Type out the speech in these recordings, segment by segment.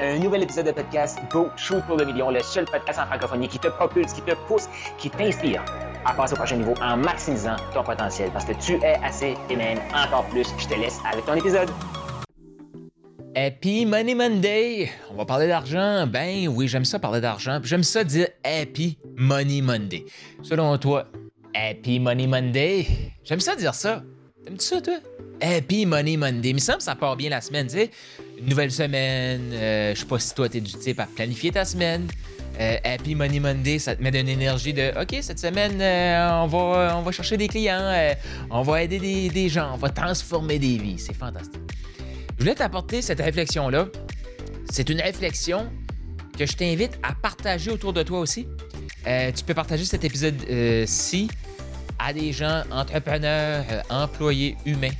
Un nouvel épisode de podcast Go Shoot pour le million, le seul podcast en francophonie qui te propulse, qui te pousse, qui t'inspire à passer au prochain niveau en maximisant ton potentiel parce que tu es assez et même encore plus. Je te laisse avec ton épisode. Happy Money Monday! On va parler d'argent. Ben oui, j'aime ça parler d'argent. J'aime ça dire Happy Money Monday. Selon toi, Happy Money Monday? J'aime ça dire ça. T'aimes-tu ça, toi? Happy Money Monday. Il me semble que ça part bien la semaine, tu sais. Nouvelle semaine. euh, je sais pas si toi, t'es du type à planifier ta semaine. Euh, Happy Money Monday, ça te met d'une énergie de OK, cette semaine, euh, on, va, on va chercher des clients, euh, on va aider des, des gens, on va transformer des vies. C'est fantastique. Je voulais t'apporter cette réflexion-là. C'est une réflexion que je t'invite à partager autour de toi aussi. Euh, tu peux partager cet épisode-ci à des gens, entrepreneurs, euh, employés, humains.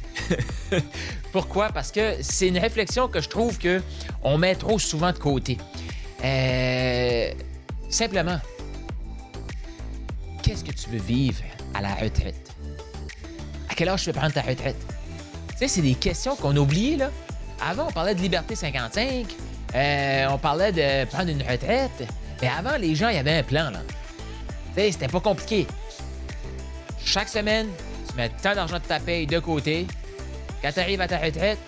Pourquoi? Parce que c'est une réflexion que je trouve que on met trop souvent de côté. Euh, simplement, qu'est-ce que tu veux vivre à la retraite? À quel âge tu veux prendre ta retraite? Tu sais, c'est des questions qu'on oublie, là. Avant, on parlait de liberté 55, euh, on parlait de prendre une retraite, mais avant, les gens, il y avait un plan, là. Tu sais, c'était pas compliqué. Chaque semaine, tu mets tant d'argent de ta paye de côté. Quand tu arrives à ta retraite,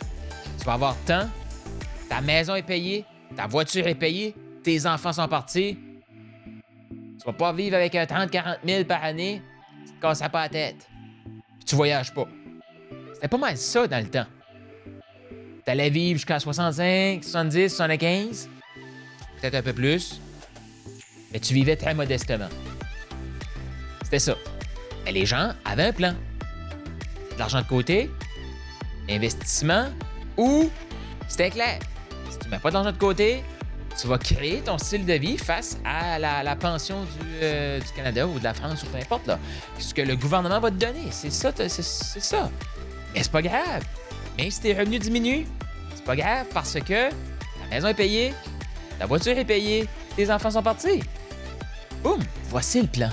tu vas avoir tant, ta maison est payée, ta voiture est payée, tes enfants sont partis. Tu vas pas vivre avec un 30-40 000 par année, tu te casses pas la tête. Puis tu voyages pas. C'était pas mal ça dans le temps. T'allais vivre jusqu'à 65, 70, 75, peut-être un peu plus, mais tu vivais très modestement. C'était ça. Mais les gens avaient un plan. De l'argent de côté, investissement, ou c'était clair. Si tu mets pas d'argent de côté, tu vas créer ton style de vie face à la, pension du, euh, du Canada ou de la France ou peu importe. Là. Ce que le gouvernement va te donner. C'est ça. C'est ça. Mais c'est pas grave. Même si tes revenus diminuent, c'est pas grave parce que ta maison est payée, ta voiture est payée, tes enfants sont partis. Boum! Voici le plan.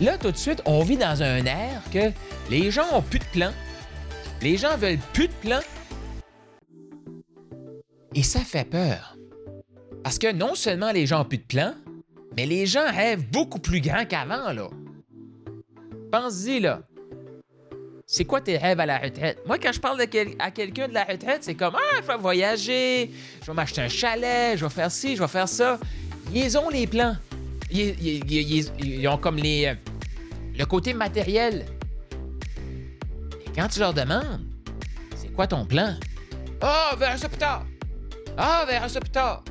Là, tout de suite, on vit dans un air que les gens ont plus de plan. Les gens veulent plus de plan. Et ça fait peur. Parce que non seulement les gens ont plus de plan, mais les gens rêvent beaucoup plus grand qu'avant, là. Pense-y, là. C'est quoi tes rêves à la retraite? Moi, quand je parle à quelqu'un de la retraite, c'est comme Ah, je vais voyager, je vais m'acheter un chalet, je vais faire ci, je vais faire ça. Ils ont les plans. Ils, ont comme les, euh, le côté matériel. Et quand tu leur demandes, c'est quoi ton plan? Ah, oh, vers ça plus tard. Ah, vers ça plus tard.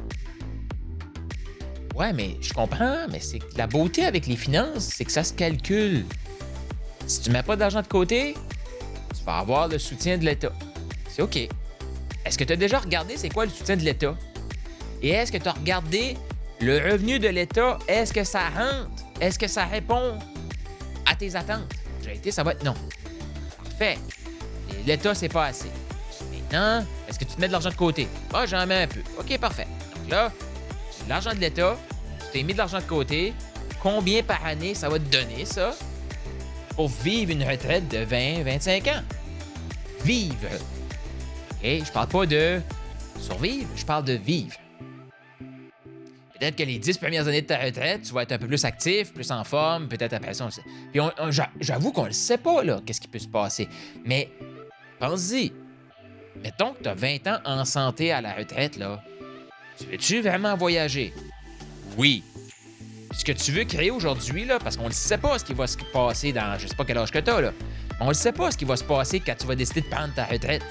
Ouais, mais je comprends, mais c'est la beauté avec les finances, c'est que ça se calcule. Si tu mets pas d'argent de côté, tu vas avoir le soutien de l'État. C'est OK. Est-ce que tu as déjà regardé c'est quoi le soutien de l'État? Et est-ce que tu as regardé le revenu de l'État? Est-ce que ça rentre? Est-ce que ça répond à tes attentes? J'ai été, ça va être non. Parfait. L'État, c'est pas assez. Maintenant, est-ce que tu te mets de l'argent de côté? Ah, j'en mets un peu. OK, parfait. Donc là, l'argent de l'État, tu t'es mis de l'argent de côté. Combien par année ça va te donner, ça? pour vivre une retraite de 20, 25 ans? Vivre. OK? Je parle pas de survivre, je parle de vivre. Peut-être que les 10 premières années de ta retraite, tu vas être un peu plus actif, plus en forme, peut-être après ça. on sait- Puis j'avoue qu'on le sait pas, là, qu'est-ce qui peut se passer. Mais pense-y. Mettons que tu as 20 ans en santé à la retraite, là. Tu veux-tu vraiment voyager? Oui ce que tu veux créer aujourd'hui, là, parce qu'on ne sait pas ce qui va se passer dans je sais pas quel âge que tu as, là. On ne sait pas ce qui va se passer quand tu vas décider de prendre ta retraite.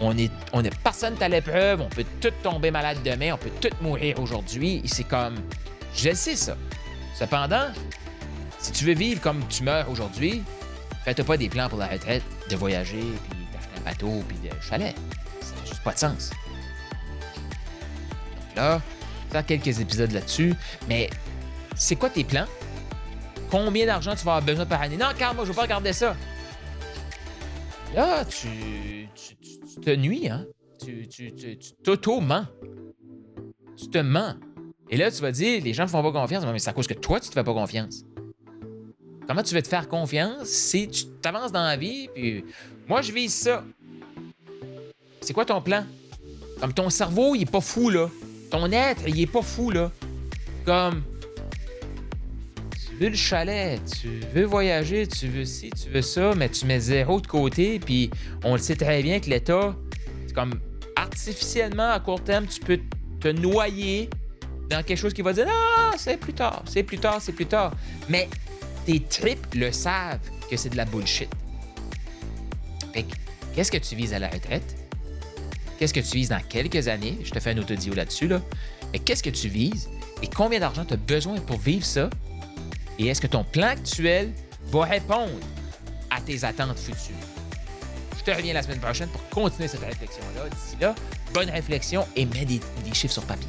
On est, on est personne à l'épreuve, on peut tout tomber malade demain, on peut tout mourir aujourd'hui. Et C'est comme, je sais ça. Cependant, si tu veux vivre comme tu meurs aujourd'hui, fais-toi pas des plans pour la retraite, de voyager, puis d'acheter un bateau, puis de chalet. Ça n'a juste pas de sens. Là, faire quelques épisodes là-dessus. Mais c'est quoi tes plans? Combien d'argent tu vas avoir besoin par année? Non, Carl, moi, je veux pas regarder ça. Là, tu, tu- te nuis, hein? Tu tu- tu- tu t'auto-mens. Tu te mens. Et là, tu vas dire, les gens ne font pas confiance. Mais c'est à cause que toi, tu te fais pas confiance. Comment tu veux te faire confiance si tu t'avances dans la vie, puis moi, je vise ça. C'est quoi ton plan? Comme ton cerveau, il est pas fou, là. Ton être, il est pas fou, là. Comme. Veux le chalet, tu veux voyager, tu veux ci, tu veux ça, mais tu mets zéro de côté, puis on le sait très bien que l'État, c'est comme artificiellement, à court terme, tu peux te noyer dans quelque chose qui va dire Ah, c'est plus tard, c'est plus tard, c'est plus tard. Mais tes tripes le savent que c'est de la bullshit. Qu'est-ce que tu vises à la retraite? Qu'est-ce que tu vises dans quelques années? Je te fais un audio là-dessus, là. Mais qu'est-ce que tu vises? Et combien d'argent tu as besoin pour vivre ça? Et est-ce que ton plan actuel va répondre à tes attentes futures? Je te reviens la semaine prochaine pour continuer cette réflexion-là. D'ici là, bonne réflexion et mets des, chiffres sur papier.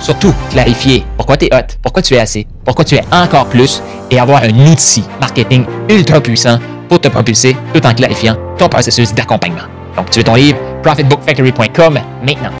Surtout, clarifier pourquoi tu es hot, pourquoi tu es assez, pourquoi tu es encore plus et avoir un outil marketing ultra puissant pour te propulser tout en clarifiant ton processus d'accompagnement. Donc, tu veux ton livre, profitbookfactory.com maintenant.